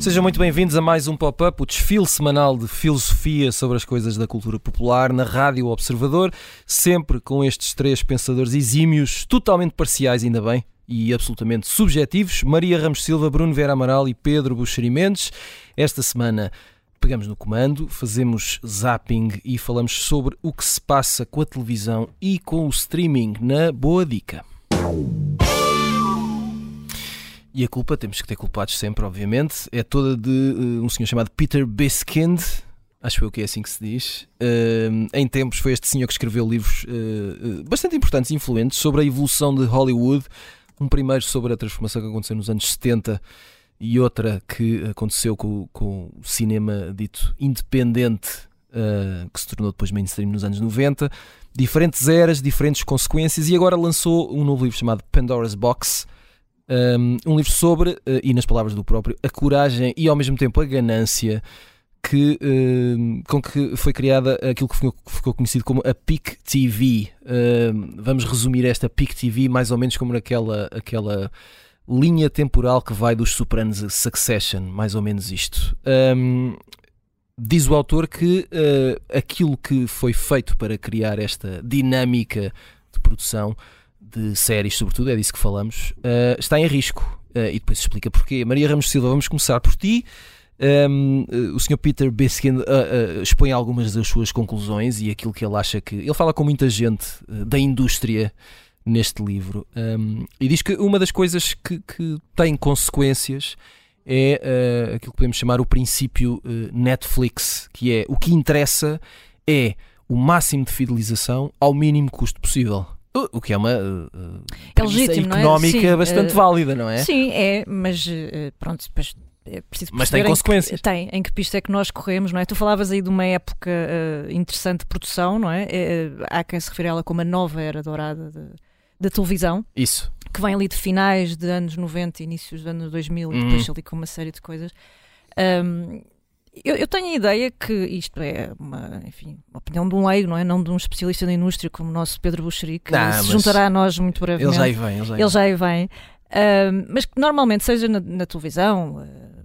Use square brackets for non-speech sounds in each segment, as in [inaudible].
Sejam muito bem-vindos a mais um pop-up, o desfile semanal de filosofia sobre as coisas da cultura popular na Rádio Observador, sempre com estes três pensadores exímios, totalmente parciais, ainda bem, e absolutamente subjetivos, Maria Ramos Silva, Bruno Vera Amaral e Pedro Buxeri Mendes. Esta semana pegamos no comando, fazemos zapping e falamos sobre o que se passa com a televisão e com o streaming na Boa Dica. E a culpa, temos que ter culpados sempre, obviamente, é toda de uh, um senhor chamado Peter Biskind, acho eu que é assim que se diz. Uh, em tempos foi este senhor que escreveu livros uh, bastante importantes e influentes sobre a evolução de Hollywood. Um primeiro sobre a transformação que aconteceu nos anos 70 e outra que aconteceu com, com o cinema dito independente, que se tornou depois mainstream nos anos 90. Diferentes eras, diferentes consequências, e agora lançou um novo livro chamado Pandora's Box um, livro sobre, uh, e nas palavras do próprio, a coragem e ao mesmo tempo a ganância que, uh, com que foi criada aquilo que ficou, conhecido como a PIC TV. Uh, vamos resumir esta PIC TV mais ou menos como naquela aquela linha temporal que vai dos Sopranos a Succession, mais ou menos isto. Um, diz o autor que uh, aquilo que foi feito para criar esta dinâmica de produção de séries, sobretudo, é disso que falamos, uh, está em risco. Uh, e depois explica porquê. Maria Ramos Silva, vamos começar por ti. Um, ehm, o Sr. Peter Biskin uh, uh, expõe algumas das suas conclusões e aquilo que ele acha que. Ele fala com muita gente uh, da indústria neste livro um, e diz que uma das coisas que, que tem consequências é aquilo que podemos chamar o princípio Netflix, que é o que interessa é o máximo de fidelização ao mínimo custo possível. O que é uma uh, é legítimo, económica é? Sim, bastante válida, não é? Sim, é, mas pronto, depois é preciso Mas tem consequências. Que, tem, em que pista é que nós corremos, não é? Tu falavas aí de uma época uh, interessante de produção, não é? é? há quem se refere a ela como a nova era dourada da televisão. Isso. Que vem ali de finais de anos 90, inícios dos anos 2000 e depois uhum. ali com uma série de coisas. Um, eu, eu, tenho a ideia que isto é uma, enfim, uma opinião de um leigo, não é? Não de um especialista da indústria como o nosso Pedro Buxeri, que não, se juntará a nós muito brevemente. Ele já aí vem. Ele já aí ele já aí vem. Uh, mas que normalmente, seja na, na televisão, uh,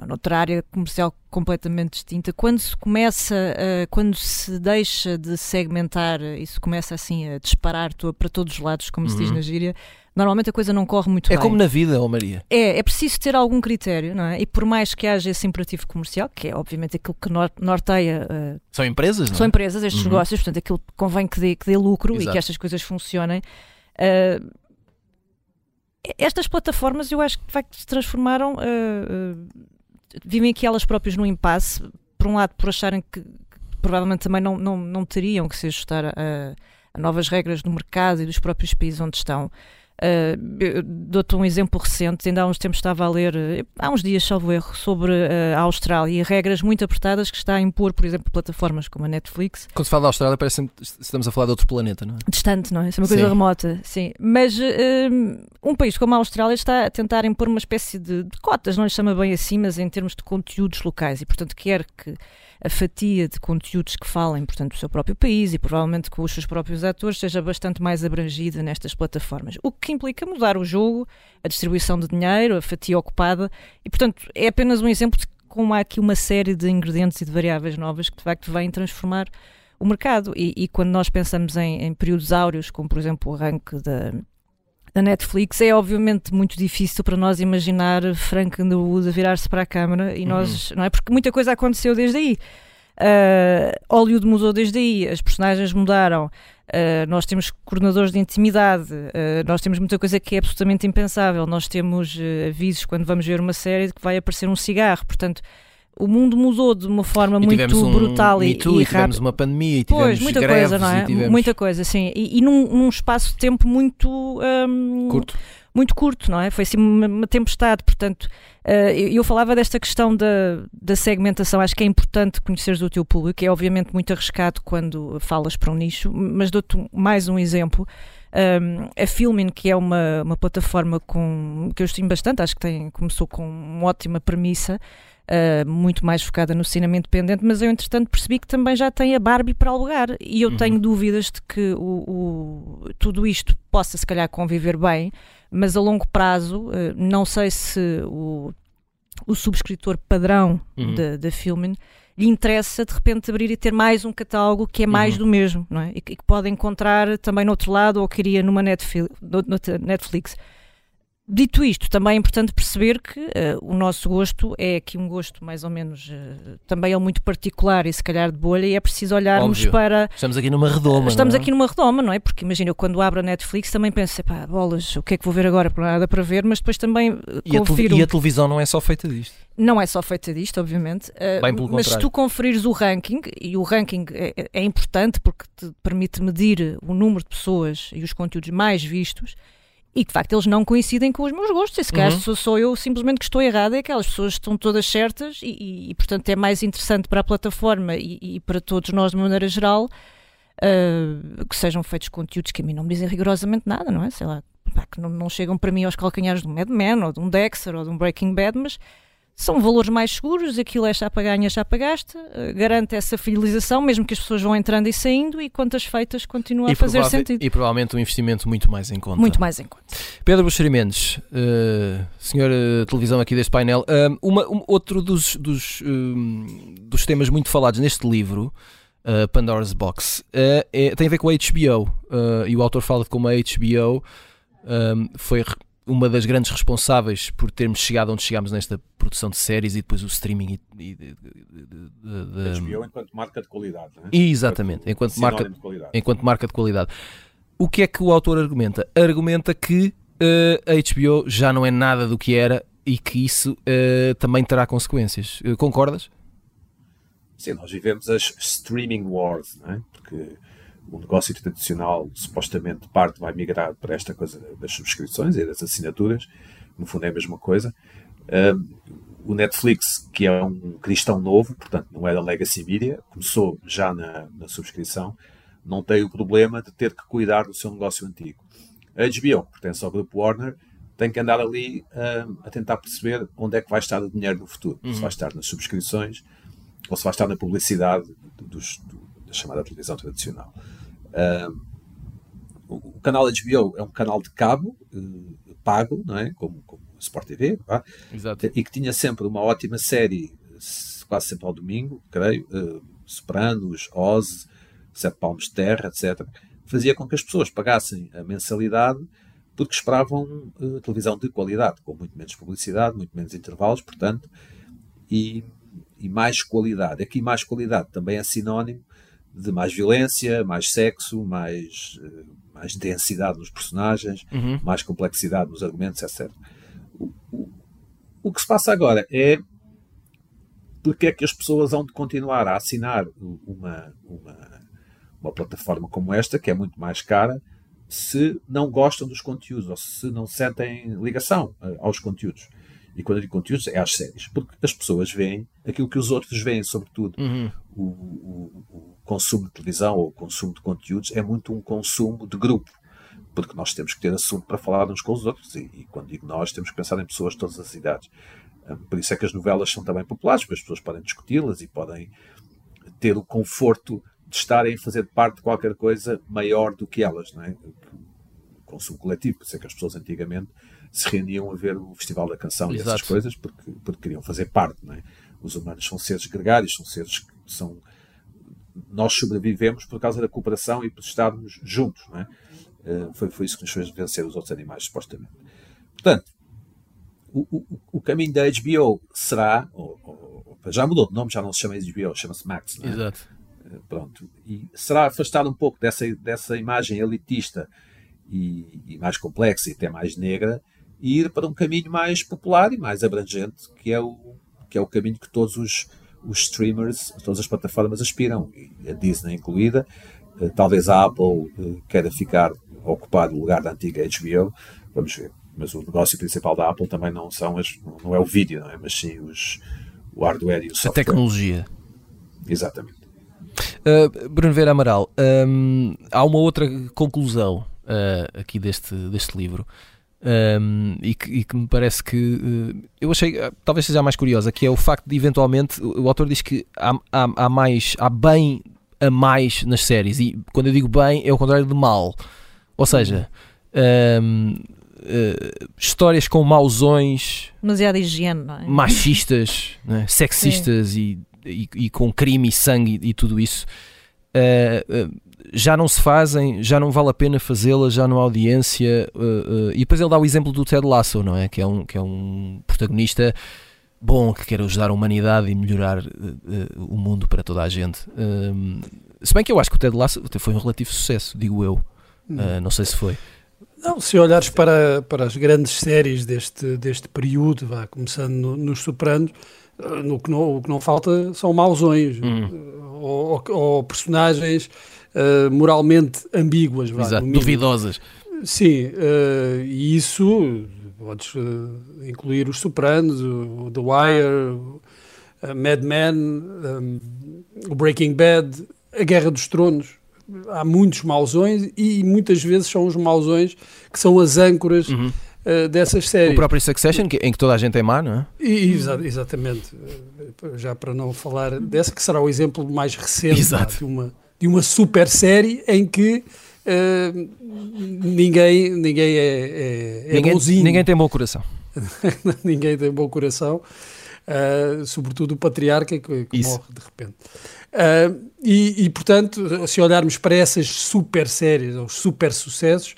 ou noutra área comercial completamente distinta, quando se começa, uh, quando se deixa de segmentar e se começa assim a disparar para todos os lados, como uhum. se diz uhum. na gíria, normalmente a coisa não corre muito é bem. É como na vida, oh Maria. É, é preciso ter algum critério, não é? E por mais que haja esse imperativo comercial, que é obviamente aquilo que norteia. Uh, são empresas, não São é? empresas, estes uhum. negócios, portanto, aquilo convém que dê, que dê lucro Exato. e que estas coisas funcionem. Uh, estas plataformas eu acho que de facto se transformaram. Uh, vivem aqui elas próprias num impasse, por um lado, por acharem que, provavelmente também não, não, não teriam que se ajustar a, a novas regras do mercado e dos próprios países onde estão. Uh, Dou-te um exemplo recente, ainda há uns tempos estava a ler, uh, há uns dias, salvo erro, sobre uh, a Austrália e regras muito apertadas que está a impor, por exemplo, plataformas como a Netflix. Quando se fala da Austrália, parece que estamos a falar de outro planeta, não é? Distante, não é? Isso é uma coisa sim. remota, sim. Mas um país como a Austrália está a tentar impor uma espécie de, de cotas, não lhe chama bem assim, mas em termos de conteúdos locais e, portanto, quer que a fatia de conteúdos que falem, portanto, do seu próprio país e provavelmente com os seus próprios atores seja bastante mais abrangida nestas plataformas. O que implica mudar o jogo, a distribuição de dinheiro, a fatia ocupada e, portanto, é apenas um exemplo de como há aqui uma série de ingredientes e de variáveis novas que de facto vêm transformar o mercado. E, e quando nós pensamos em, em, períodos áureos, como por exemplo o arranque da, da Netflix, é obviamente muito difícil para nós imaginar Frank Underwood a virar-se para a câmara e uhum. nós, não é? Porque muita coisa aconteceu desde aí. Uh, Hollywood mudou desde aí, as personagens mudaram, uh, nós temos coordenadores de intimidade, uh, nós temos muita coisa que é absolutamente impensável, nós temos avisos quando vamos ver uma série de que vai aparecer um cigarro, portanto o mundo mudou de uma forma e muito um brutal e, e, e tivemos uma pandemia e tivemos pois, muita greves, coisa, não é? Tivemos... Muita coisa, sim. E, e num, num, espaço de tempo muito um, curto. Muito curto, não é? Foi assim uma, uma tempestade, portanto, uh, eu, eu, falava desta questão da, da segmentação, acho que é importante conheceres o teu público, é obviamente muito arriscado quando falas para um nicho, mas dou-te mais um exemplo. Um, a Filmin, que é uma, uma plataforma com, que eu estimo bastante, acho que tem, começou com uma ótima premissa, uh, muito mais focada no cinema independente, mas eu entretanto percebi que também já tem a Barbie para alugar e eu uhum. tenho dúvidas de que o, o, tudo isto possa se calhar conviver bem, mas a longo prazo, uh, não sei se o, o subscritor padrão uhum. da, da Filmin lhe interessa de repente abrir e ter mais um catálogo que é mais uhum. do mesmo, não é? E que, e que pode encontrar também no outro lado ou queria numa Netflix. Dito isto, também é importante perceber que uh, o nosso gosto é aqui um gosto mais ou menos uh, também é muito particular e se calhar de bolha e é preciso olharmos Óbvio. para... Estamos aqui numa redoma, Estamos é? aqui numa redoma, não é? Porque imagina, eu quando abro a Netflix também penso, pá, bolas, o que é que vou ver agora? Para nada para ver, mas depois também uh, e confiro... A e a televisão não é só feita disto? Não é só feita disto, obviamente, Bem pelo mas se tu conferires o ranking, e o ranking é, é importante porque te permite medir o número de pessoas e os conteúdos mais vistos, e de facto eles não coincidem com os meus gostos. E se calhar uhum. sou, eu simplesmente que estou errada, é que aquelas pessoas estão todas certas e, e, e, portanto é mais interessante para a plataforma e, e para todos nós de maneira geral uh, que sejam feitos conteúdos que a mim não me dizem rigorosamente nada, não é? Sei lá, que não, não chegam para mim aos calcanhares de um Mad Men ou de um Dexter ou de um Breaking Bad, mas são valores mais seguros, aquilo é chapa ganha, chapa gasta, uh, garante essa fidelização, mesmo que as pessoas vão entrando e saindo, e quantas feitas continua e a fazer sentido. E provavelmente um investimento muito mais em conta. Muito mais em conta. Pedro Buxeri Mendes, uh, senhor uh, televisão aqui deste painel, uh, uma, um, outro dos, dos, dos temas muito falados neste livro, Pandora's Box, é, tem a ver com a HBO, e o autor fala de como a HBO foi uma das grandes responsáveis por termos chegado onde chegámos nesta produção de séries e depois o streaming e, e de, de, de, HBO enquanto marca de qualidade é? exatamente, enquanto marca, de enquanto marca de qualidade o que é que o autor argumenta? argumenta que uh, a HBO já não é nada do que era e que isso uh, também terá consequências uh, concordas? Sim, nós vivemos as streaming wars, não é? porque o negócio tradicional supostamente parte vai migrar para esta coisa das subscrições e das assinaturas, no fundo é a mesma coisa. Um, o Netflix, que é um cristão novo, portanto não é da Legacy Media, começou já na, na subscrição, não tem o problema de ter que cuidar do seu negócio antigo. A HBO, que pertence ao grupo Warner, tem que andar ali a tentar perceber onde é que vai estar o dinheiro no futuro. Uhum. Se vai estar nas subscrições ou se vai estar na publicidade dos, do, da chamada televisão tradicional. Uh, o canal HBO é um canal de cabo uh, pago, não é? Como, como Sport TV, Exato. e que tinha sempre uma ótima série, quase sempre ao domingo, creio, uh, Sopranos, Oz, Sete Palmos de Terra, etc. Fazia com que as pessoas pagassem a mensalidade porque esperavam uh, televisão de qualidade, com muito menos publicidade, muito menos intervalos, portanto, e, e mais qualidade. Aqui mais qualidade também é sinónimo de mais violência, mais sexo, mais, eh, mais densidade nos personagens, uhum. mais complexidade nos argumentos, etc. O, o, o, que se passa agora é porque é que as pessoas vão de continuar a assinar uma, uma, uma plataforma como esta, que é muito mais cara, se não gostam dos conteúdos ou se não sentem ligação eh, aos conteúdos. E quando eu digo conteúdos, é às séries. Porque as pessoas veem aquilo que os outros veem, sobretudo. Uhum. O, o, o, consumo de televisão ou o consumo de conteúdos é muito um consumo de grupo. Porque nós temos que ter assunto para falar uns com os outros. E, e quando digo nós, temos que pensar em pessoas de todas as idades. Um, por isso é que as novelas são também populares, porque as pessoas podem discuti-las e podem ter o conforto de estarem a fazer parte de qualquer coisa maior do que elas. Não é? O consumo coletivo. Por isso é que as pessoas antigamente se reuniam a ver o Festival da Canção Exato. e essas coisas porque, porque queriam fazer parte. Não é? Os humanos são seres gregários, são seres que são. Nós sobrevivemos por causa da cooperação e por estarmos juntos. Não é? Uh, foi, foi isso que nos fez vencer os outros animais, supostamente. Portanto, o, o, o caminho da HBO será. Ou, ou, já mudou de nome, já não se chama HBO, chama-se Max. É? Exato. Uh, pronto. E será afastar um pouco dessa, dessa imagem elitista e, e mais complexa e até mais negra e ir para um caminho mais popular e mais abrangente, que é o, que é o caminho que todos os, os streamers, todas as plataformas aspiram, a Disney incluída. Uh, talvez a Apple uh, queira ficar ocupar o lugar da antiga HBO, vamos ver. Mas o negócio principal da Apple também não são as, não é o vídeo, não é? mas sim os, o hardware e o software. A tecnologia. Exatamente. Uh, Bruno Vera Amaral, um, há uma outra conclusão uh, aqui deste, deste livro. Um, e, que, e, que, me parece que uh, eu achei talvez seja a mais curiosa que é o facto de eventualmente o, autor diz que há, há, há, mais há bem a mais nas séries e quando eu digo bem é o contrário de mal ou seja um, uh, histórias com mausões demasiada higiene não é? machistas [laughs] é? sexistas e, e, e, com crime e sangue e, e tudo isso uh, já não se fazem, já não vale a pena fazê-las, já não há audiência. Uh, e depois ele dá o exemplo do Ted Lasso, não é? Que é um, que é um protagonista bom que quer ajudar a humanidade e melhorar o mundo para toda a gente. Ehm, se bem que eu acho que o Ted Lasso foi um relativo sucesso, digo eu. Hum. não sei se foi. Não, se olhares para, para as grandes séries deste, deste período, vá, começando no, nos Sopranos, no que não, o que não falta são mausões hum. ou, ou, ou personagens uh, moralmente ambíguas, Exato, duvidosas. Sim, uh, e isso podes uh, incluir os Sopranos, o, The Wire, Mad Men, um, o Breaking Bad, a Guerra dos Tronos. Há muitos mausões e muitas vezes são os mausões que são as âncoras uhum. Uh, dessas séries. O próprio Succession, em que toda a gente é má, não é? E, exa exatamente. Já para não falar dessa, que será o exemplo mais recente de uma de uma super série em que uh, ninguém, ninguém é, é, é ninguém, bonzinho. Ninguém tem bom coração. [laughs] ninguém tem bom coração, uh, sobretudo o patriarca que, que morre de repente. Uh, e, e, portanto, se olharmos para essas super séries, ou super sucessos,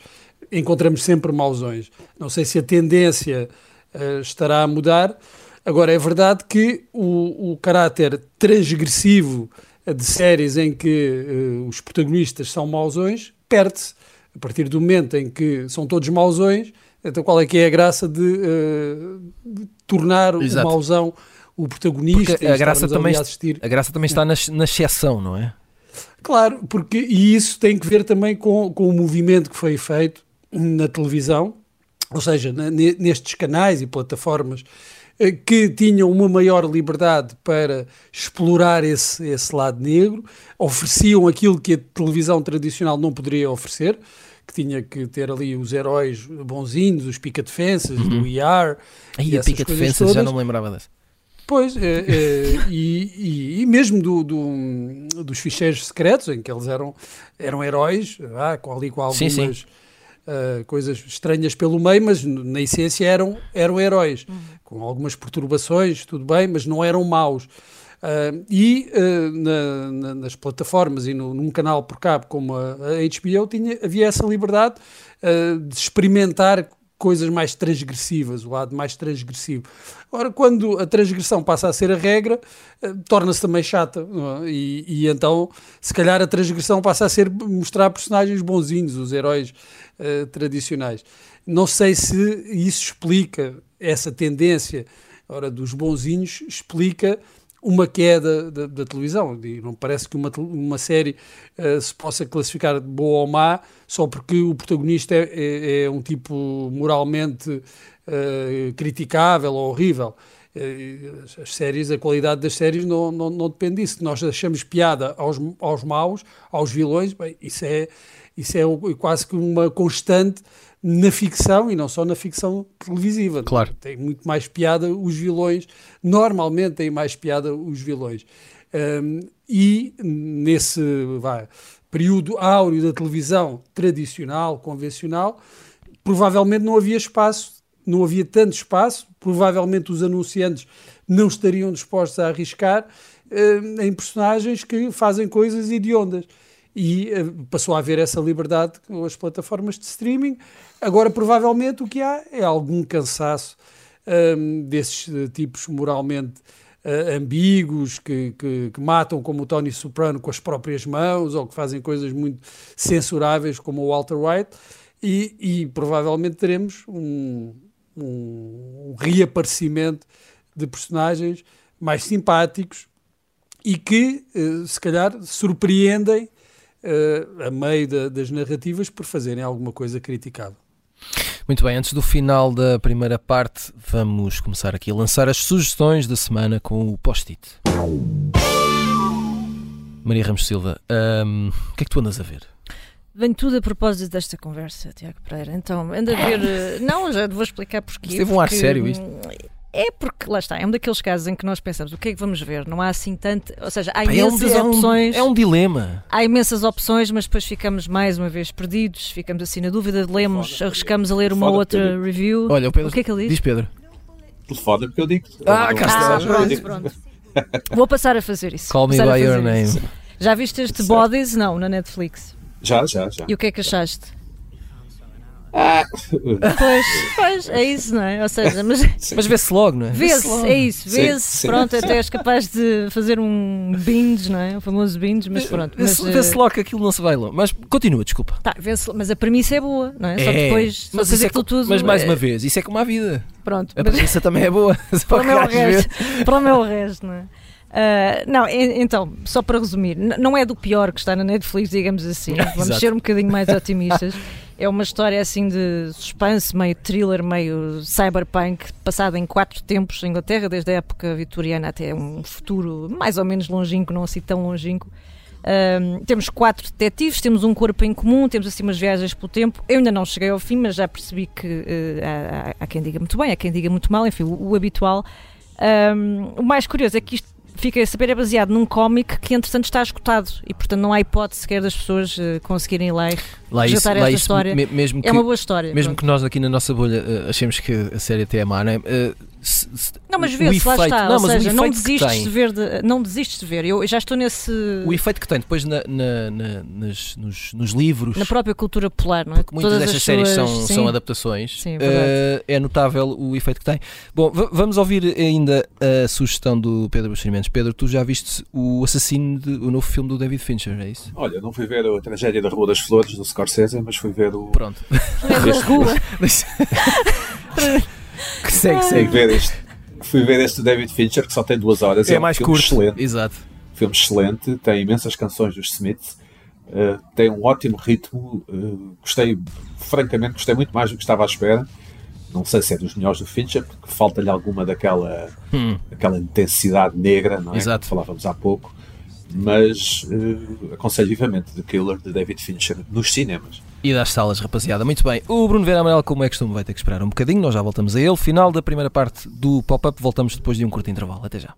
encontramos sempre mausões. Não sei se a tendência uh, estará a mudar. Agora, é verdade que o, o caráter transgressivo de séries em que uh, os protagonistas são mausões, perde-se. A partir do momento em que são todos mausões, então qual é que é a graça de, uh, de tornar Exato. o mausão o protagonista? Porque a graça, também, assistir. a graça também está na, na exceção, não é? Claro, porque, e isso tem que ver também com, com o movimento que foi feito na televisão, ou seja, na, nestes canais e plataformas eh, que tinham uma maior liberdade para explorar esse, esse lado negro, ofereciam aquilo que a televisão tradicional não poderia oferecer, que tinha que ter ali os heróis bonzinhos, os pica-defensas, uhum. do ER. Aí a pica-defensas já não me lembrava dessa. Pois, é, é, e, e, e, mesmo do, do, dos ficheiros secretos, em que eles eram, eram heróis, ah, com ali com algumas sim, sim uh, coisas estranhas pelo meio, mas na essência eram, eram heróis, uhum. com algumas perturbações, tudo bem, mas não eram maus. Uh, e uh, na, na, nas plataformas e no, num canal por cabo como a, a HBO tinha, havia essa liberdade uh, de experimentar coisas mais transgressivas, o lado mais transgressivo. Ora, quando a transgressão passa a ser a regra, torna-se também chata. É? E, e, então, se calhar, a transgressão passa a ser mostrar personagens bonzinhos, os heróis uh, tradicionais. Não sei se isso explica essa tendência ora, dos bonzinhos, explica uma queda da, da televisão. E não parece que uma, uma série uh, se possa classificar de boa ou má só porque o protagonista é, é, é um tipo moralmente uh, criticável ou horrível. As séries, a qualidade das séries não, não, não depende disso. Nós achamos piada aos, aos maus, aos vilões, bem, isso é, isso é quase que uma constante na ficção e não só na ficção televisiva. Claro. Tem muito mais piada os vilões, normalmente tem mais piada os vilões. Um, e nesse vai, período áureo da televisão tradicional, convencional, provavelmente não havia espaço, não havia tanto espaço, provavelmente os anunciantes não estariam dispostos a arriscar um, em personagens que fazem coisas hediondas e uh, passou a haver essa liberdade com as plataformas de streaming. Agora, provavelmente, o que há é algum cansaço um, desses uh, tipos moralmente uh, ambíguos que, que, que, matam, como o Tony Soprano, com as próprias mãos ou que fazem coisas muito censuráveis, como o Walter White, e, e provavelmente teremos um, um, um reaparecimento de personagens mais simpáticos e que, se calhar, surpreendem uh, a meio da, das narrativas por fazerem alguma coisa criticável. Muito bem, antes do final da primeira parte, vamos começar aqui a lançar as sugestões da semana com o post-it. Maria Ramos Silva, um, o que é que tu andas a ver? Vem tudo a propósito desta conversa, Tiago Pereira. Então, anda a ver. Eh, não, já vou explicar porquê. Teve um ar sério isto. É porque, lá está, é um daqueles casos em que nós pensamos o que é que vamos ver? Não há assim tanto. Ou seja, há imensas é um, opções. É um, é um dilema. Há imensas opções, mas depois ficamos mais uma vez perdidos, ficamos assim na dúvida, lemos, arriscamos a ler uma outra review. Olha, o, Pedro, o que é que ele diz? Diz Pedro. Telefona porque eu digo. Ah, cá está. Ah, pronto, pronto. Vou passar a fazer isso. Call me by your name. Isso. Já viste este Bodies? Não, na Netflix. Já, já, já. E o que é que achaste? Ah. Pois, pois, é [laughs] isso, não é? Ou seja, mas, mas vê-se logo, não é? Vê-se, é isso, vê-se, pronto, sim. até és [laughs] capaz de fazer um binge, não é? O famoso binge, mas pronto. Vê-se vê logo que aquilo não se vai longe. Mas continua, desculpa. Tá, mas a premissa é boa, não é? é Só depois, mas, isso é tudo, mas mais é... uma vez, isso é como a vida. Pronto. A premissa também é boa. [laughs] Para o meu resto, para o meu resto, não é? Uh, não, então, só para resumir, não é do pior que está na Netflix, digamos assim. Vamos ser um bocadinho mais otimistas. É uma história assim de suspense, meio thriller, meio cyberpunk, passada em quatro tempos em Inglaterra, desde a época vitoriana até um futuro mais ou menos longínquo, não assim tão longínquo. Uh, temos quatro detetives, temos um corpo em comum, temos assim umas viagens pelo tempo. Eu ainda não cheguei ao fim, mas já percebi que uh, há, há, quem diga muito bem, há quem diga muito mal, enfim, o, o habitual. Um, o mais curioso é que isto fiquei a saber, é baseado num cómic que entretanto está escutado e portanto não há hipótese sequer das pessoas uh, conseguirem ler lá isso, esta história. Me, mesmo é que, uma boa história. Mesmo pronto. que nós aqui na nossa bolha uh, achemos que a série até é má, não é? Uh, se, se, não, mas vê-se, lá está. Não, ou seja, não desistes, de ver de, não desistes de ver. Eu já estou nesse. O efeito que tem depois na, na, na nas, nos, nos, livros. Na própria cultura polar, não é? Porque muitas destas séries são, são adaptações. Sim, é, uh, é notável o efeito que tem. Bom, vamos ouvir ainda a sugestão do Pedro Buxerimentos. Pedro, tu já viste o Assassino, de, o novo filme do David Fincher, é isso? Olha, não fui ver a tragédia da Rua das Flores do Scorsese, mas fui ver o. Pronto. Rua. [laughs] [laughs] segue, segue. ver isto fui ver este David Fincher, que só tem duas horas. É, é um mais curto. Excelente. Exato. Filme excelente, tem imensas canções dos Smiths, uh, tem um ótimo ritmo. Uh, gostei, francamente, gostei muito mais do que estava à espera. Não sei se é dos melhores do Fincher, porque falta-lhe alguma daquela, hum. daquela intensidade negra, não é? Exato. Que falávamos há pouco. Mas uh, aconselho vivamente The Killer de David Fincher nos cinemas. E das salas, rapaziada. Muito bem. O Bruno Vera Amarelo, como é costume, vai ter que esperar um bocadinho. Nós já voltamos a ele. Final da primeira parte do pop-up. Voltamos depois de um curto intervalo. Até já.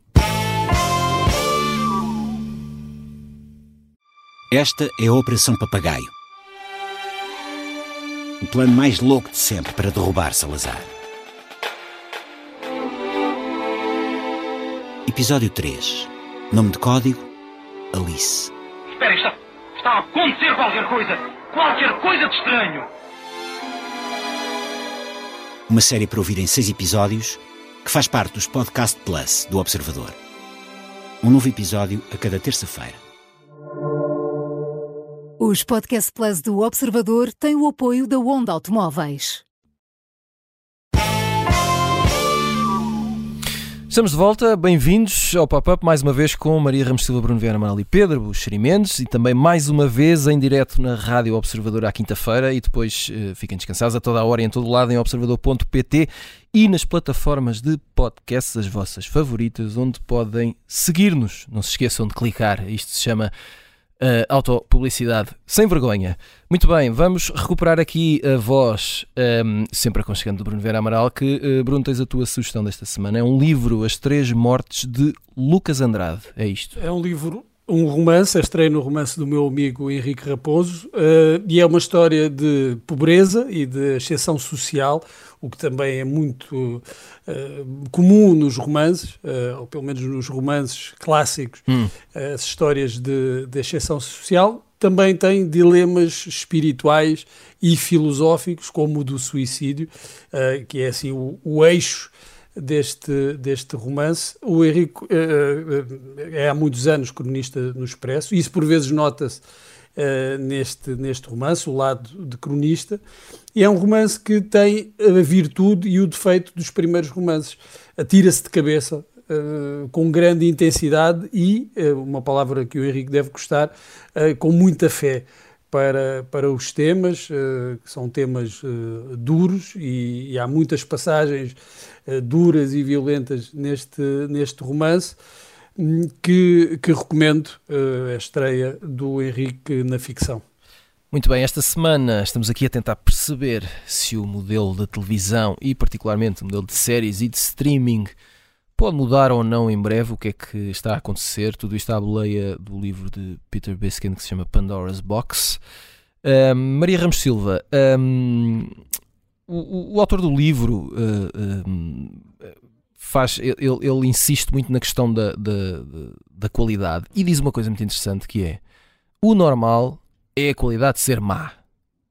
Esta é a Operação Papagaio. O plano mais louco de sempre para derrubar Salazar. Episódio 3. Nome de código: Alice. Espera, está, está a acontecer qualquer coisa! Qualquer coisa de estranho! Uma série para ouvir em seis episódios que faz parte dos Podcast Plus do Observador. Um novo episódio a cada terça-feira. Os Podcast Plus do Observador têm o apoio da Onda Automóveis. Estamos de volta, bem-vindos ao Pop-Up, mais uma vez com Maria Ramos Silva, Bruno Vieira Amaral e Pedro Buxeri Mendes e também mais uma vez em direto na Rádio Observador à quinta-feira e depois uh, fiquem descansados a toda a hora e em todo lado em observador.pt e nas plataformas de podcasts, as vossas favoritas, onde podem seguir-nos. Não se esqueçam de clicar, isto se chama uh, autopublicidade sem vergonha. Muito bem, vamos recuperar aqui a voz, um, ehm, sempre aconchegando do Bruno Vera Amaral, que, uh, Bruno, tens a tua sugestão desta semana. É um livro, As Três Mortes, de Lucas Andrade. É isto? É um livro um romance, a estreia no romance do meu amigo Henrique Raposo, uh, e é uma história de pobreza e de exceção social, o que também é muito uh, comum nos romances, uh, ou pelo menos nos romances clássicos, hum. as histórias de, de exceção social. Também tem dilemas espirituais e filosóficos, como o do suicídio, que é assim o, o eixo deste, deste romance. O Henrique uh, é há muitos anos cronista no Expresso, isso por vezes nota-se uh, neste, neste romance, o lado de cronista, e é um romance que tem a virtude e o defeito dos primeiros romances. Atira-se de cabeça Uh, com grande intensidade e, uh, uma palavra que o Henrique deve gostar, com muita fé para, para os temas, que são temas duros e, e, há muitas passagens uh, duras e violentas neste, neste romance, hum, que, que recomendo a estreia do Henrique na ficção. Muito bem, esta semana estamos aqui a tentar perceber se o modelo de televisão e, particularmente, o modelo de séries e de streaming pode mudar ou não em breve. O que é que está a acontecer? Tudo isto à boleia do livro de Peter Biskin que se chama Pandora's Box. Um, Maria Ramos Silva, um, o, o, autor do livro uh, um, faz, ele, ele, insiste muito na questão da, da, da, qualidade e diz uma coisa muito interessante que é o normal é a qualidade de ser má.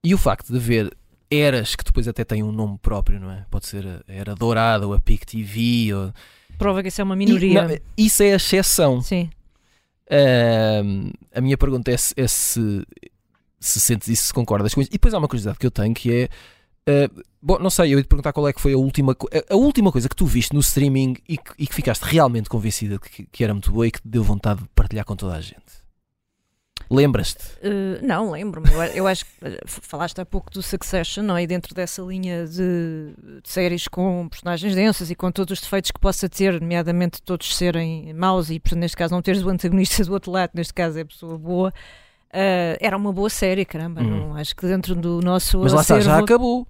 E o facto de haver eras que depois até têm um nome próprio, não é? Pode ser a era dourada ou a PIC TV. Ou... Prova que isso é uma minoria. E, não, isso é a exceção. Sim. Uh, a minha pergunta é se, é se, se sentes isso, se concordas com isso. E depois há uma curiosidade que eu tenho que é. Uh, bom, não sei, eu ia te perguntar qual é que foi a última, a, última coisa que tu viste no streaming e que, e que ficaste realmente convencida de que, que, era muito boa e que te deu vontade de partilhar com toda a gente. Lembras-te? Uh, não, lembro-me. Eu, eu, acho que eh, falaste há pouco do Succession, não é? E dentro dessa linha de, de, séries com personagens densas e com todos os defeitos que possa ter, nomeadamente todos serem maus e, neste caso, não teres o antagonista [laughs] do outro lado, neste caso é a pessoa boa. Uh, era uma boa série, caramba. Não, acho que dentro do nosso. Mas lá está, já acabou.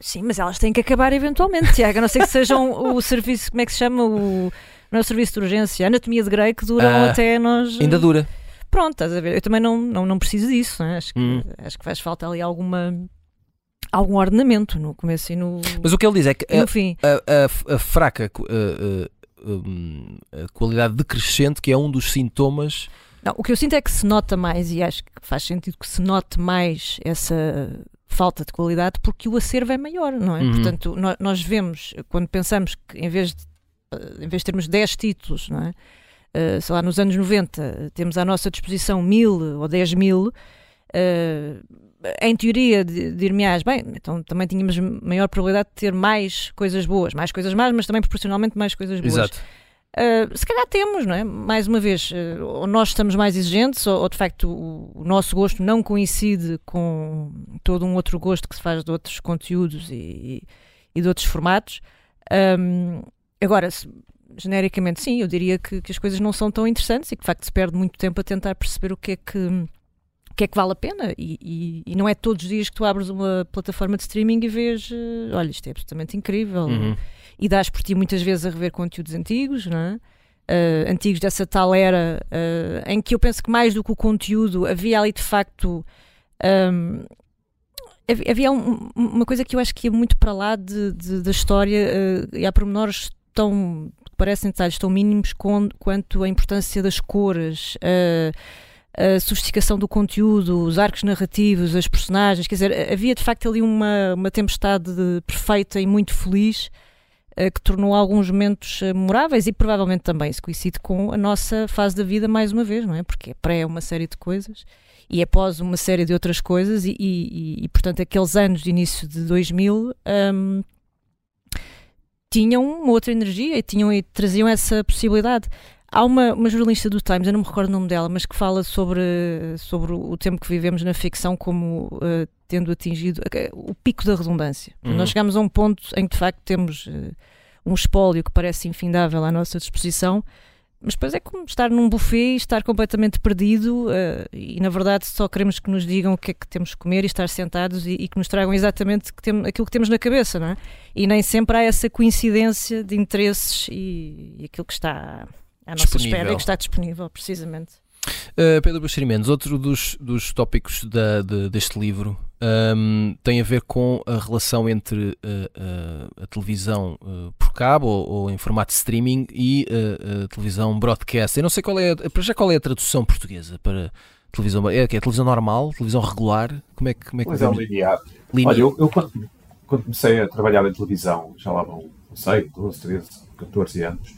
Sim, mas elas têm que acabar eventualmente, Tiago. A não ser que sejam o [laughs] serviço, como é que se chama? O, não é o serviço de urgência, a anatomia de Grey, que duram ah, até nós. Ainda dura. Pronto, estás a ver? Eu também não, não, não preciso disso, é? acho, que, hum. acho que faz falta ali alguma algum ordenamento no começo e no Mas o que ele diz é que a, a, a, a, fraca a, qualidade decrescente que é um dos sintomas não, o que eu sinto é que se nota mais e acho que faz sentido que se note mais essa falta de qualidade porque o acervo é maior, não é? Uhum. Portanto, nós, nós, vemos, quando pensamos que em vez de, em vez de termos 10 títulos, não é? Uh, sei lá, nos anos 90 temos à nossa disposição mil ou dez mil, uh, em teoria dir-me-ás, bem, então também tínhamos maior probabilidade de ter mais coisas boas, mais coisas más, mas também proporcionalmente mais coisas boas. Exato. Uh, se calhar temos, não é? Mais uma vez, uh, ou nós estamos mais exigentes, ou, ou de facto o, o, nosso gosto não coincide com todo um outro gosto que se faz de outros conteúdos e, e de outros formatos. Um, agora, se, genericamente, sim, eu diria que, que, as coisas não são tão interessantes e que de facto se perde muito tempo a tentar perceber o que é que, o que, é que vale a pena. E, e, e não é todos os dias que tu abres uma plataforma de streaming e vês, uh, olha, isto é absolutamente incrível. Uhum. E dás por ti muitas vezes a rever conteúdos antigos, não é? Uh, antigos dessa tal era uh, em que eu penso que mais do que o conteúdo havia ali de facto. Um, havia um, uma coisa que eu acho que ia muito para lá de, de da história uh, e há pormenores tão parecem detalhes tão mínimos quanto a importância das cores, a, a sofisticação do conteúdo, os arcos narrativos, as personagens. Quer dizer, havia de facto ali uma, uma tempestade perfeita e muito feliz eh, que tornou alguns momentos eh, memoráveis e provavelmente também isso coincide com a nossa fase da vida mais uma vez, não é? Porque é pré uma série de coisas e é pós uma série de outras coisas e, e, e portanto aqueles anos de início de 2000 um, tinham uma outra energia e, tinham, e traziam essa possibilidade. Há uma, uma, jornalista do Times, eu não me recordo o nome dela, mas que fala sobre, sobre o tempo que vivemos na ficção como uh, tendo atingido uh, o pico da redundância. Uhum. Nós chegamos a um ponto em que de facto temos uh, um espólio que parece infindável à nossa disposição mas depois é como estar num buffet e estar completamente perdido uh, e na verdade só queremos que nos digam o que é que temos que comer e estar sentados e, e que nos tragam exatamente que tem, aquilo que temos na cabeça, não é? E nem sempre há essa coincidência de interesses e, e aquilo que está à nossa disponível. espera e que está disponível, precisamente. Uh, Pedro Buxerimentos, outro dos, dos tópicos da, de, deste livro um, tem a ver com a relação entre uh, uh, a televisão por cabo ou, ou, em formato de streaming e a televisão broadcast. Eu não sei qual é, para já qual é a tradução portuguesa para televisão. É, é televisão normal, televisão regular? Como é que. Como é que televisão linear. linear. Olha, eu, eu quando, quando, comecei a trabalhar em televisão, já lá vão, não sei, 12, 13, 14 anos.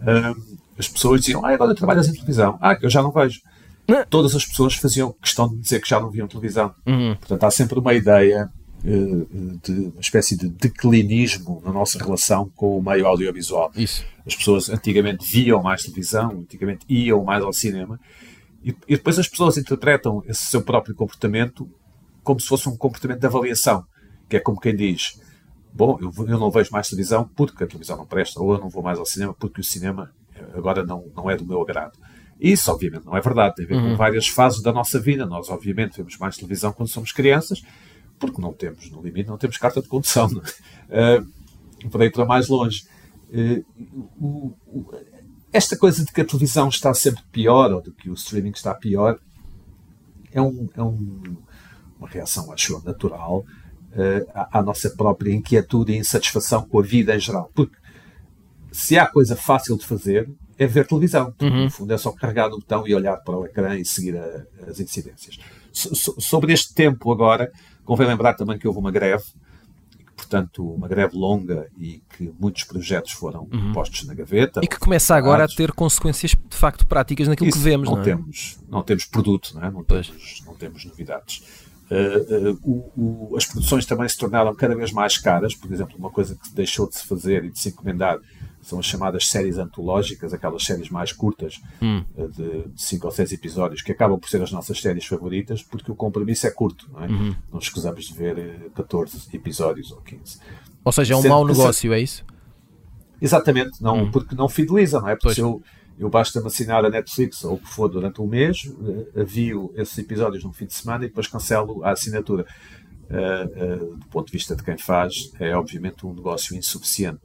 Um, as pessoas diziam, ah, agora trabalhas em televisão. Ah, eu já não vejo. Não. Todas as pessoas faziam questão de dizer que já não viam televisão. Uhum. Portanto, há sempre uma ideia uh, de uma espécie de declinismo na nossa relação com o meio audiovisual. Isso. As pessoas antigamente viam mais televisão, antigamente iam mais ao cinema, e, e depois as pessoas interpretam esse seu próprio comportamento como se fosse um comportamento de avaliação, que é como quem diz: Bom, eu, eu não vejo mais televisão porque a televisão não presta, ou eu não vou mais ao cinema porque o cinema agora não, não é do meu agrado. Isso, obviamente, não é verdade. Tem a ver uhum. com várias fases da nossa vida. Nós, obviamente, vemos mais televisão quando somos crianças, porque não temos, no limite, não temos carta de condução. Uh, para ir para mais longe. Uh, o, o, esta coisa de que a televisão está sempre pior, ou de que o streaming está pior, é, um, é um, uma reação, acho eu, natural uh, à, à, nossa própria inquietude e insatisfação com a vida em geral. Porque se há coisa fácil de fazer, é ver televisão. Uhum. No fundo, é só carregar no botão e olhar para o ecrã e seguir a, as incidências. So, sobre este tempo agora, convém lembrar também que houve uma greve, portanto, uma greve longa e que muitos projetos foram uhum. postos na gaveta. E que começa agora a ter consequências de facto práticas naquilo Isso, que vemos. Não, não é? temos, não temos produto, não, é? não, temos, não temos novidades. Uh, uh, o, o, as produções também se tornaram cada vez mais caras. Por exemplo, uma coisa que deixou de se fazer e de se encomendar são as chamadas séries antológicas, aquelas séries mais curtas, hum. uh, de 5 ou 6 episódios, que acabam por ser as nossas séries favoritas, porque o compromisso é curto, não é? Uhum. Não escusamos de ver 14 episódios ou 15. Ou seja, é um Sendo mau negócio, se... é isso? Exatamente, não, hum. porque não fideliza, não é? Porque pois. se eu eu basta-me assinar a Netflix ou o que for durante um mês, eh, avio esses episódios num fim de semana e depois cancelo a assinatura. Uh, uh, do ponto de vista de quem faz, é obviamente um negócio insuficiente.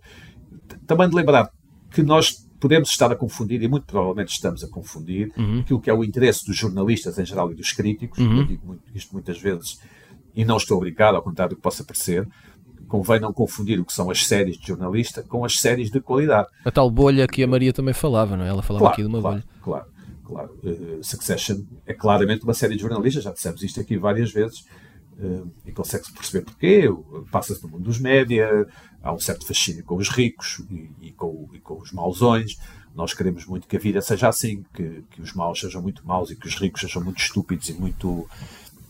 Também de lembrar que nós podemos estar a confundir, e muito provavelmente estamos a confundir, uhum. aquilo que é o interesse dos jornalistas em geral e dos críticos, uhum. eu digo muito, isto muitas vezes, e não estou obrigado, ao contrário do que possa parecer, convém não confundir o que são as séries de jornalista com as séries de qualidade. A tal bolha que a Maria também falava, não é? Ela falava claro, aqui de uma claro, bolha. Claro, claro. Uh, Succession é claramente uma série de jornalistas, já dissemos isto aqui várias vezes, uh, e consegue-se perceber porquê. Passa-se no mundo dos média, há um certo fascínio com os ricos e, e, com, e, com, os mausões. Nós queremos muito que a vida seja assim, que, que os maus sejam muito maus e que os ricos sejam muito estúpidos e muito,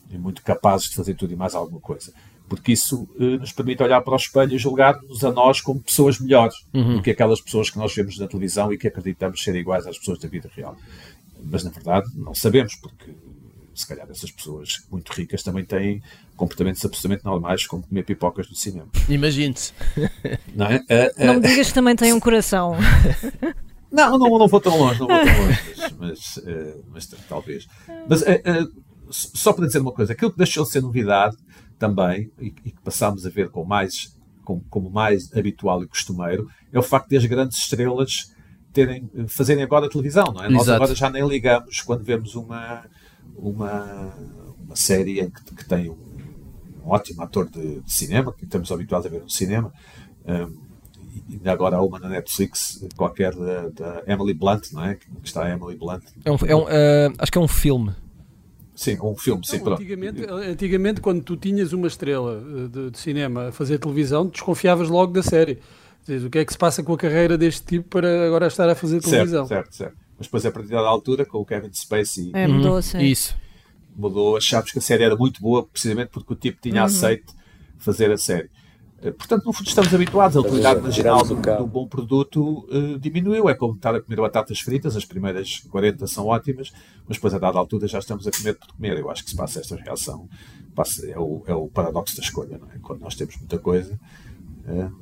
e muito capazes de fazer tudo e mais alguma coisa porque isso eh, nos permite olhar para o espelho e julgar-nos a nós como pessoas melhores uhum. do que aquelas pessoas que nós vemos na televisão e que acreditamos ser iguais às pessoas da vida real. Mas na verdade não sabemos, porque se calhar essas pessoas muito ricas também têm comportamentos absolutamente normais, como comer pipocas no cinema. Imagine-se. Não, é? uh, não me digas que também tem um coração. [laughs] não, não, não vou tão longe, não vou tão longe, mas, mas, uh, mas talvez. Mas só para dizer uma coisa, aquilo que deixou de ser novidade também, e, e que passámos a ver com mais, com, como mais habitual e costumeiro, é o facto de as grandes estrelas terem, fazerem agora televisão, não é? Nós agora já nem ligamos quando vemos uma, uma, uma série em que, que tem um, um, ótimo ator de, de, cinema, que estamos habituados a ver no cinema. Um, e agora há uma na Netflix, qualquer da, da Emily Blunt, não é? Que está a Emily Blunt. É um, é um, uh, acho que é um filme. Sim, um filme, sim, não, antigamente, antigamente, quando tu tinhas uma estrela eh, de, de, cinema a fazer televisão, desconfiavas logo da série. Diz, o que é que se passa com a carreira deste tipo para agora estar a fazer televisão? Certo, certo, certo. Mas depois, a partir da altura, com o Kevin Spacey, é, mudou, sim. Isso. mudou. Achámos que a série era muito boa, precisamente porque o tipo tinha uhum. aceito fazer a série. Eh, portanto, no fundo, estamos habituados. A utilidade marginal do, do bom produto uh, diminuiu. É como estar a comer batatas fritas, as primeiras 40 são ótimas, mas depois, a dada altura, já estamos a comer por comer. Eu acho que se passa esta reação. Passa, é, o, é o paradoxo da escolha. Não é? Quando nós temos muita coisa,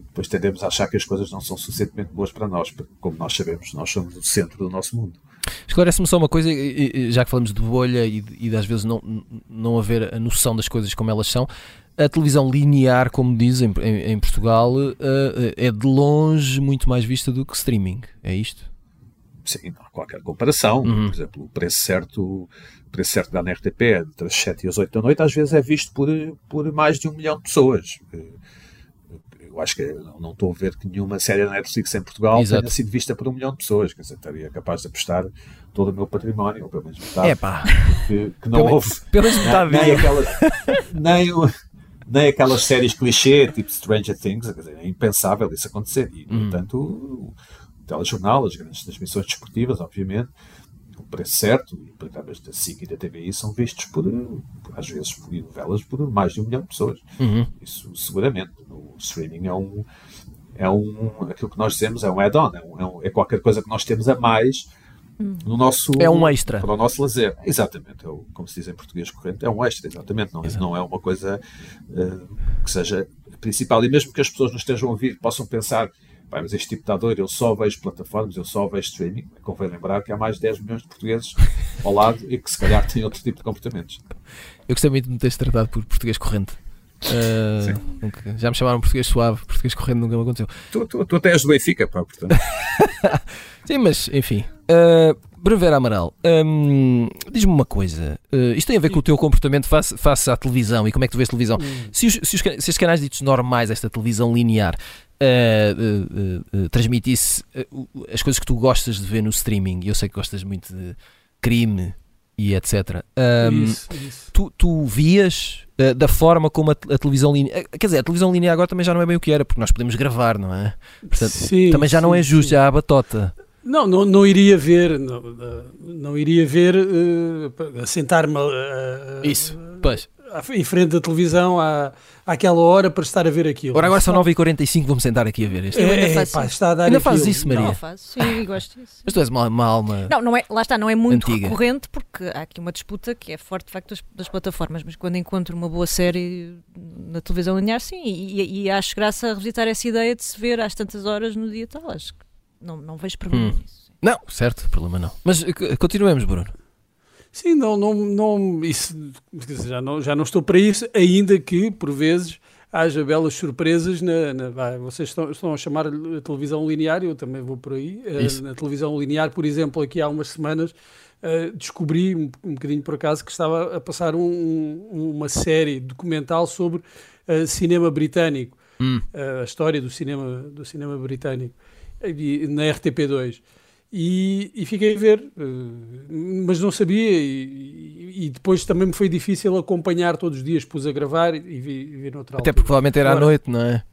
depois tendemos a achar que as coisas não são suficientemente boas para nós, porque, como nós sabemos, nós somos o centro do nosso mundo. Esclarece-me só uma coisa, já que falamos de bolha e, e de às vezes não, não haver a noção das coisas como elas são, a televisão linear, como dizem em, em, Portugal, uh, é de longe muito mais vista do que streaming. É isto? Sim, não há qualquer comparação. Uhum. Por exemplo, o preço certo, o preço certo da RTP entre as 7 e as 8 da noite às vezes é visto por, por mais de um milhão de pessoas. Eu acho que não, estou a ver que nenhuma série da Netflix em Portugal Exato. tenha sido vista por um milhão de pessoas. Quer dizer, estaria capaz de apostar todo o meu património, ou pelo menos metade. É pá. Que, que não pelo, houve. Pelo menos metade. Nem, aquela, nem, nem aquelas séries clichê, tipo Stranger Things, quer dizer, é impensável isso acontecer. E, hum. portanto, o, o telejornal, as grandes transmissões desportivas, obviamente, preço certo, e programas da SIC e da TVI são vistos por, às vezes, por novelas por mais de um milhão de pessoas. Uhum. Isso, seguramente. O streaming é um, é um, aquilo que nós dizemos é um add-on, é, um, é, é qualquer coisa que nós temos a mais no nosso é um extra para o nosso lazer exatamente é o, como se diz em português corrente é um extra exatamente não, não é uma coisa uh, que seja principal e mesmo que as pessoas nos estejam a ouvir possam pensar Pai, mas este tipo de dor, eu só vejo plataformas, eu só vejo streaming. Convém lembrar que há mais de 10 milhões de portugueses ao lado e que se calhar têm outro tipo de comportamentos. Eu gostei muito de me teres tratado por português corrente. Uh, já me chamaram português suave, português correndo nunca me aconteceu. Tu, tu, tu até és do Benfica, pá, portanto. [laughs] Sim, mas enfim. Uh, Brevera Amaral, um, diz-me uma coisa. Uh, isto tem a ver com o teu comportamento face, face à televisão e como é que tu vês televisão. Hum. Se, os, se, os, se estes canais ditos normais, esta televisão linear, uh, transmitisse as coisas que tu gostas de ver no streaming, e eu sei que gostas muito de crime e etc. Um, isso, isso. Tu, tu vias uh, da forma como a, a, televisão linear. Eh, quer dizer, a televisão linear agora também já não é bem o que era, porque nós podemos gravar, não é? Portanto, sim, também já sim, não é justo, sim. já há a batota. Não, não, não iria ver, não, não iria ver, uh, sentar-me. Uh, Isso, pois em frente da televisão à, àquela hora para estar a ver aquilo. Ora, agora são 9h45, vou-me sentar aqui a ver isto. É, ainda, pá, está a dar ainda fazes isso, Maria? Não, faço, sim, [laughs] gosto disso. Mas tu és uma, uma alma. Não, não é, lá está, não é muito antiga. recorrente porque há aqui uma disputa que é forte de facto das, das, plataformas, mas quando encontro uma boa série na televisão linear, sim, e, e, e, acho graça a revisitar essa ideia de se ver às tantas horas no dia tal. Acho que não, não vejo problema hum. nisso. Não, certo, problema não. Mas eh, continuemos, Bruno. Sim, não, não, não, isso, já, não, já não estou para isso, ainda que, por vezes, haja belas surpresas na, na vocês estão, estão, a chamar a televisão linear, eu também vou por aí. Uh, na televisão linear, por exemplo, aqui há umas semanas uh, descobri um, um bocadinho por acaso que estava a passar um, uma série documental sobre uh, cinema britânico, hum. a história do cinema, do cinema britânico, na RTP2. E, e, fiquei a ver, eh, mas não sabia, e, e, depois também me foi difícil acompanhar todos os dias, pus a gravar e vi, vi noutra Até porque provavelmente era Agora, à noite, não é?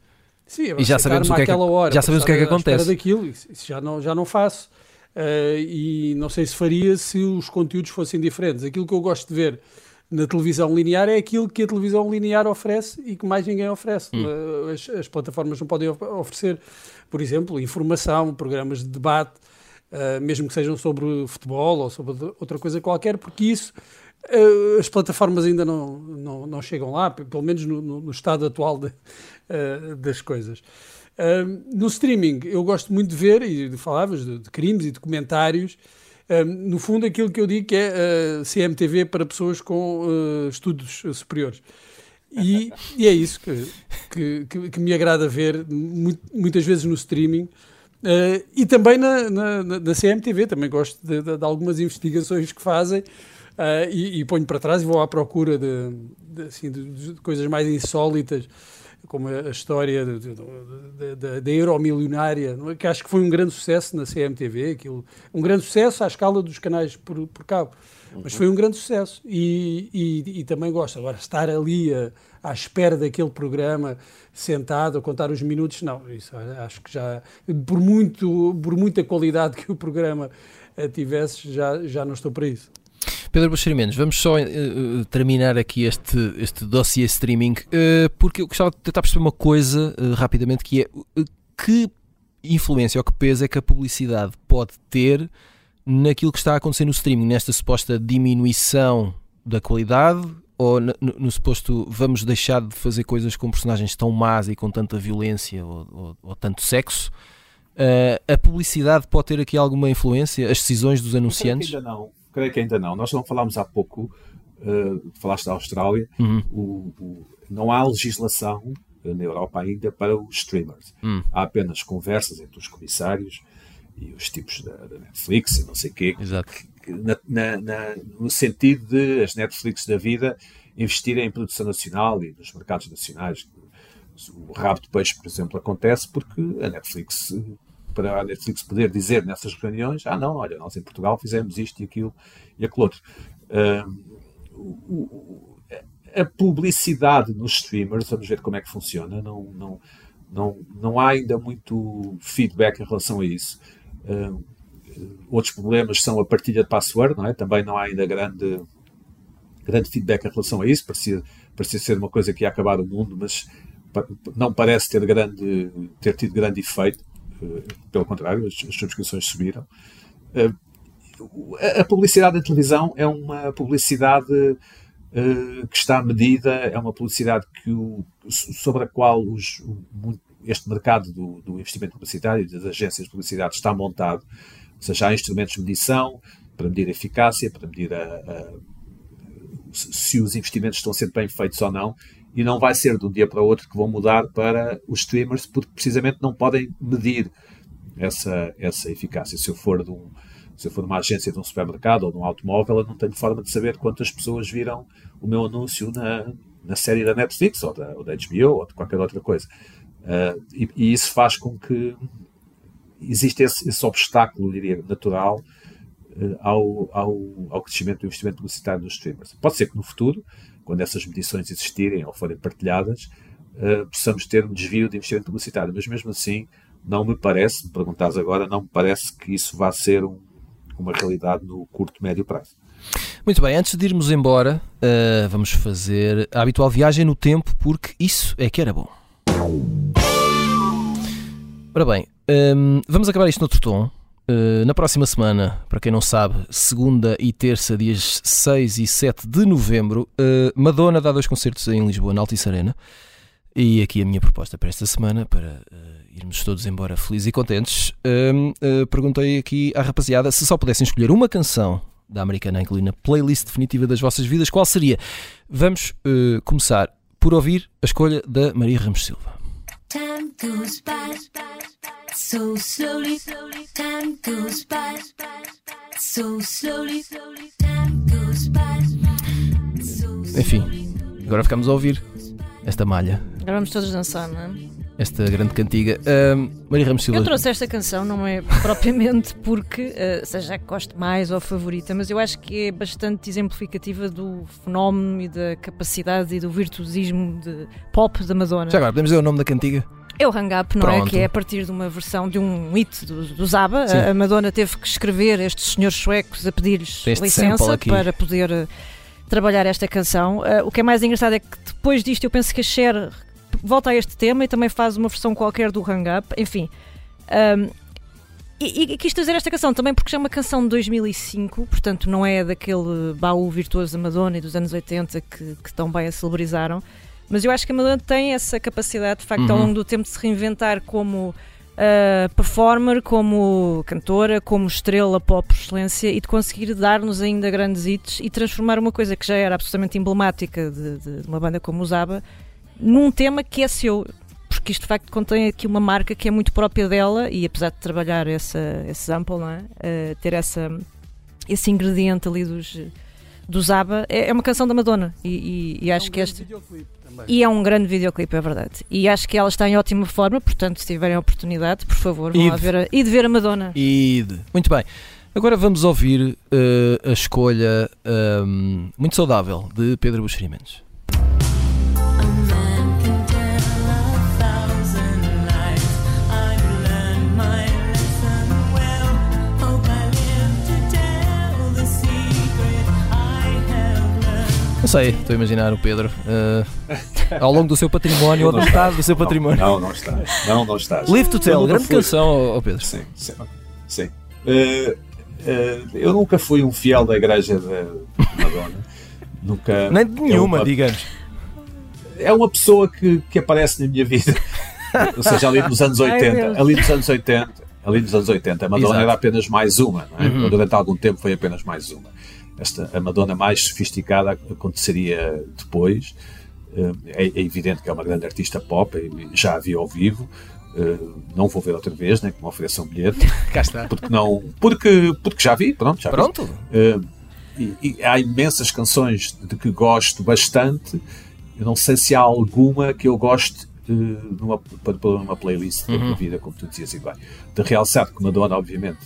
Sim, e já sabemos o que é que, hora, já sabemos o que é que acontece. Daquilo, isso já não, já não faço. Uh, e não sei se faria se os conteúdos fossem diferentes. Aquilo que eu gosto de ver na televisão linear é aquilo que a televisão linear oferece e que mais ninguém oferece. Hum. Uh, as, as plataformas não podem oferecer, por exemplo, informação, programas de debate uh, mesmo que sejam sobre futebol ou sobre outra coisa qualquer, porque isso uh, as plataformas ainda não, não, não, chegam lá, pelo menos no, no, estado atual de, uh, das coisas. no streaming, eu gosto muito de ver, e falavas de, de crimes e documentários, no fundo, aquilo que eu digo que é CMTV para pessoas com estudos superiores. E, e, é isso que, que, que, me agrada ver muitas vezes no streaming, Uh, e também na, na, na, CMTV, também gosto de, de, de algumas investigações que fazem uh, e, e, ponho para trás e vou à procura de, de, assim, de coisas mais insólitas, como a, a história da Euromilionária, é? que acho que foi um grande sucesso na CMTV, aquilo, um grande sucesso à escala dos canais por, por cabo, uhum. mas foi um grande sucesso e, e, e também gosto. Agora, estar ali a à espera daquele programa, sentado a contar os minutos, não, isso acho que já, por, muito, por muita qualidade que o programa eh, tivesse, já, já não estou para isso. Pedro Buxerimenos, vamos só uh, terminar aqui este, este dossiê streaming, uh, porque eu gostava de tentar perceber uma coisa uh, rapidamente, que é que influência ou que peso é que a publicidade pode ter naquilo que está a acontecer no streaming, nesta suposta diminuição da qualidade ou no, no, suposto vamos deixar de fazer coisas com personagens tão más e com tanta violência ou, ou, ou tanto sexo, uh, a publicidade pode ter aqui alguma influência? As decisões dos anunciantes? Creio que ainda não. Creio que ainda não. Nós não falámos há pouco, uh, falaste da Austrália, uhum. o, o, não há legislação na Europa ainda para os streamers. Uhum. Há apenas conversas entre os comissários e os tipos da, da Netflix e não sei o quê, Exato na, na, na, no sentido de as Netflix da vida investirem em produção nacional e nos mercados nacionais. O rabo de peixe, por exemplo, acontece porque a Netflix, para a Netflix poder dizer nessas reuniões, ah não, olha, nós em Portugal fizemos isto e aquilo e aquilo outro. Uh, a publicidade nos streamers, vamos ver como é que funciona, não, não, não, não há ainda muito feedback em relação a isso. Uh, outros problemas são a partilha de password, não é? Também não há ainda grande, grande feedback em relação a isso. Parecia, parecia ser uma coisa que ia acabar o mundo, mas não parece ter, grande, ter tido grande efeito. Eh, pelo contrário, as, as subscrições subiram. Eh, a publicidade da televisão é uma publicidade uh, que está medida, é uma publicidade que o, sobre a qual os, este mercado do, do, investimento publicitário das agências de publicidade está montado, ou seja, há instrumentos de medição para medir a eficácia, para medir a, a, se os investimentos estão ser bem feitos ou não, e não vai ser de um dia para o outro que vão mudar para os streamers, porque precisamente não podem medir essa, essa eficácia. Se eu for de um, se eu for numa agência de um supermercado ou de um automóvel, eu não tenho forma de saber quantas pessoas viram o meu anúncio na, na série da Netflix ou da, ou da HBO ou de qualquer outra coisa. Uh, e, e, isso faz com que existe esse, esse obstáculo, diria, natural uh, ao, ao, ao, crescimento do investimento publicitário nos streamers. Pode ser que no futuro, quando essas medições existirem ou forem partilhadas, uh, possamos ter um desvio de investimento publicitário, mas mesmo assim, não me parece, me perguntas agora, não me parece que isso vá ser um, uma realidade no curto, médio prazo. Muito bem, antes de irmos embora, vamos fazer a habitual viagem no tempo, porque isso é que era bom. Ora bem, um, vamos acabar isto noutro tom. Uh, na próxima semana, para quem não sabe, segunda e terça, dias 6 e 7 de novembro, uh, Madonna dá dois concertos em Lisboa, na Altice Arena. E aqui a minha proposta para esta semana, para uh, irmos todos embora felizes e contentes, hum, perguntei aqui à rapaziada se só pudessem escolher uma canção da Americana Inclui na playlist definitiva das vossas vidas, qual seria? Vamos começar por ouvir a escolha da Maria Ramos Silva. Time goes by so slowly. Time goes by so slowly. Time goes by. Enfim, agora ficamos a ouvir esta malha. Agora vamos todos dançar, não é? Esta grande cantiga. Maria Ramos Silva. Eu trouxe esta canção, não é [laughs] propriamente porque uh, seja que gosto mais ou favorita, mas eu acho que é bastante exemplificativa do fenómeno e da capacidade e do virtuosismo de pop da Madonna. Já agora, podemos dizer o nome da cantiga? É o Hang Up, não Pronto. é? Que é a partir de uma versão de um hit do, do Zaba. A, a Madonna teve que escrever estes senhores suecos a pedir-lhes licença para poder uh, trabalhar esta canção. Uh, o que é mais engraçado é que depois disto eu penso que a Cher volta a este tema e também faz uma versão qualquer do Hang Up, enfim. Um, e, e, quis trazer esta canção também porque é uma canção de 2005, portanto não é daquele baú virtuoso da Madonna e dos anos 80 que, que tão bem a celebrizaram, mas eu acho que a Madonna tem essa capacidade, de facto, uhum. ao longo do tempo de se reinventar como uh, performer, como cantora, como estrela pop por excelência e de conseguir dar-nos ainda grandes hits e transformar uma coisa que já era absolutamente emblemática de, de, de uma banda como o Zaba num tema que é seu, porque isto de facto contém aqui uma marca que é muito própria dela e apesar de trabalhar essa, esse sample, não é? Uh, ter essa, esse ingrediente ali dos, dos ABBA, é, é uma canção da Madonna e, e, e acho é um que este... E é um grande videoclipe, é verdade. E acho que ela está em ótima forma, portanto, se tiverem a oportunidade, por favor, vão e ver a, e de ver a Madonna. E de. Muito bem. Agora vamos ouvir uh, a escolha um, muito saudável de Pedro Buxeri Não sei, estou a imaginar o Pedro uh, ao longo do seu património ou metade do seu património. Não, não estás. Não, não estás. Live to Tell, grande fui. canção, ao Pedro. Sim, sim. sim. Uh, uh, eu nunca fui um fiel da igreja da Madonna. nunca. [laughs] Nem de nenhuma, é uma, digamos. É uma pessoa que, que aparece na minha vida. [laughs] Ou seja, ali nos anos 80. ali nos anos 80. Ali nos anos 80. A Madonna Exato. era apenas mais uma. Não é? Uhum. Durante algum tempo foi apenas mais uma esta, a Madonna mais sofisticada aconteceria depois. Eh, é, é, evidente que é uma grande artista pop, já a vi ao vivo. Eh, não vou ver outra vez, né, que me ofereçam um bilhete. [laughs] Cá está. Porque, não, porque, porque já vi, pronto. Já pronto. Vi. Eh, e, e, há imensas canções de que gosto bastante. Eu não sei se há alguma que eu goste numa, para pôr numa playlist uhum. da minha vida, como tu dizias, e bem. De realçar que Madonna, obviamente,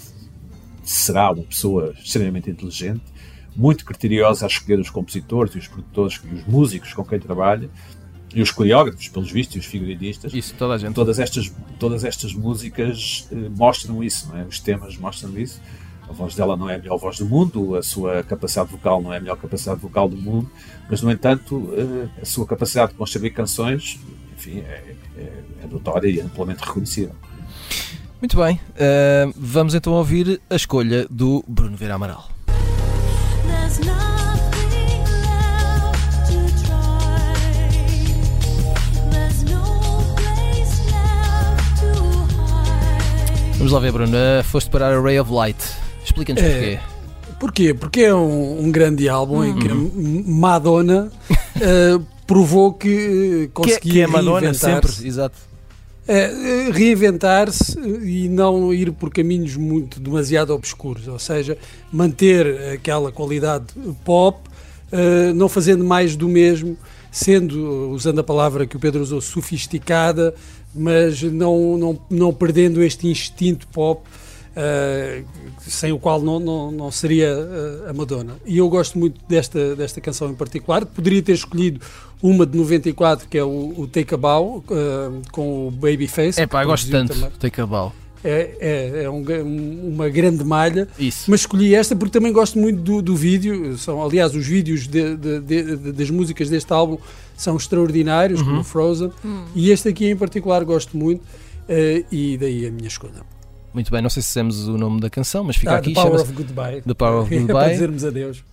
será uma pessoa extremamente inteligente muito criteriosa a escolher os compositores e os produtores e os músicos com quem trabalha e os coreógrafos, pelos vistos, e os figurinistas. Isso, toda a gente. Todas estas, todas estas músicas eh, mostram isso, não é? os temas mostram isso. A voz dela não é a melhor voz do mundo, a sua capacidade vocal não é a melhor capacidade vocal do mundo, mas, no entanto, eh, a sua capacidade de construir canções, enfim, é, é, é notória e amplamente reconhecida. Muito bem, uh, vamos então ouvir a escolha do Bruno Vera Amaral. Vamos lá ver, Bruno. Uh, foste parar a Ray of Light. Explica-nos é, porquê. Porquê? Porque é um, um grande álbum uhum. em que uhum. Madonna uh, [laughs] provou que conseguia que, que é Madonna sempre, exato. Uh, reinventar-se e não ir por caminhos muito demasiado obscuros, ou seja, manter aquela qualidade pop, uh, não fazendo mais do mesmo, sendo, usando a palavra que o Pedro usou, sofisticada, mas não, não, não perdendo este instinto pop Uh, sem o qual não, não, não seria uh, a Madonna. E eu gosto muito desta, desta canção em particular. Poderia ter escolhido uma de 94, que é o, o Take a Bow, uh, com o Babyface. É pá, gosto tanto também. Take a Bow. É, é, é um, uma grande malha, Isso. mas escolhi esta porque também gosto muito do, do vídeo. São, aliás, os vídeos de, de, de, das músicas deste álbum são extraordinários, uhum. como Frozen, uhum. e este aqui em particular gosto muito, e daí a minha escolha. Muito bem, não sei se dissemos o nome da canção, mas fica ah, aqui. The Power of Goodbye. The Power of [laughs] Goodbye. Para dizermos adeus.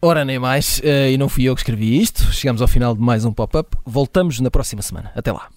Ora, nem mais, uh, e não fui eu que escrevi isto. Chegamos ao final de mais um pop-up. Voltamos na próxima semana. Até lá.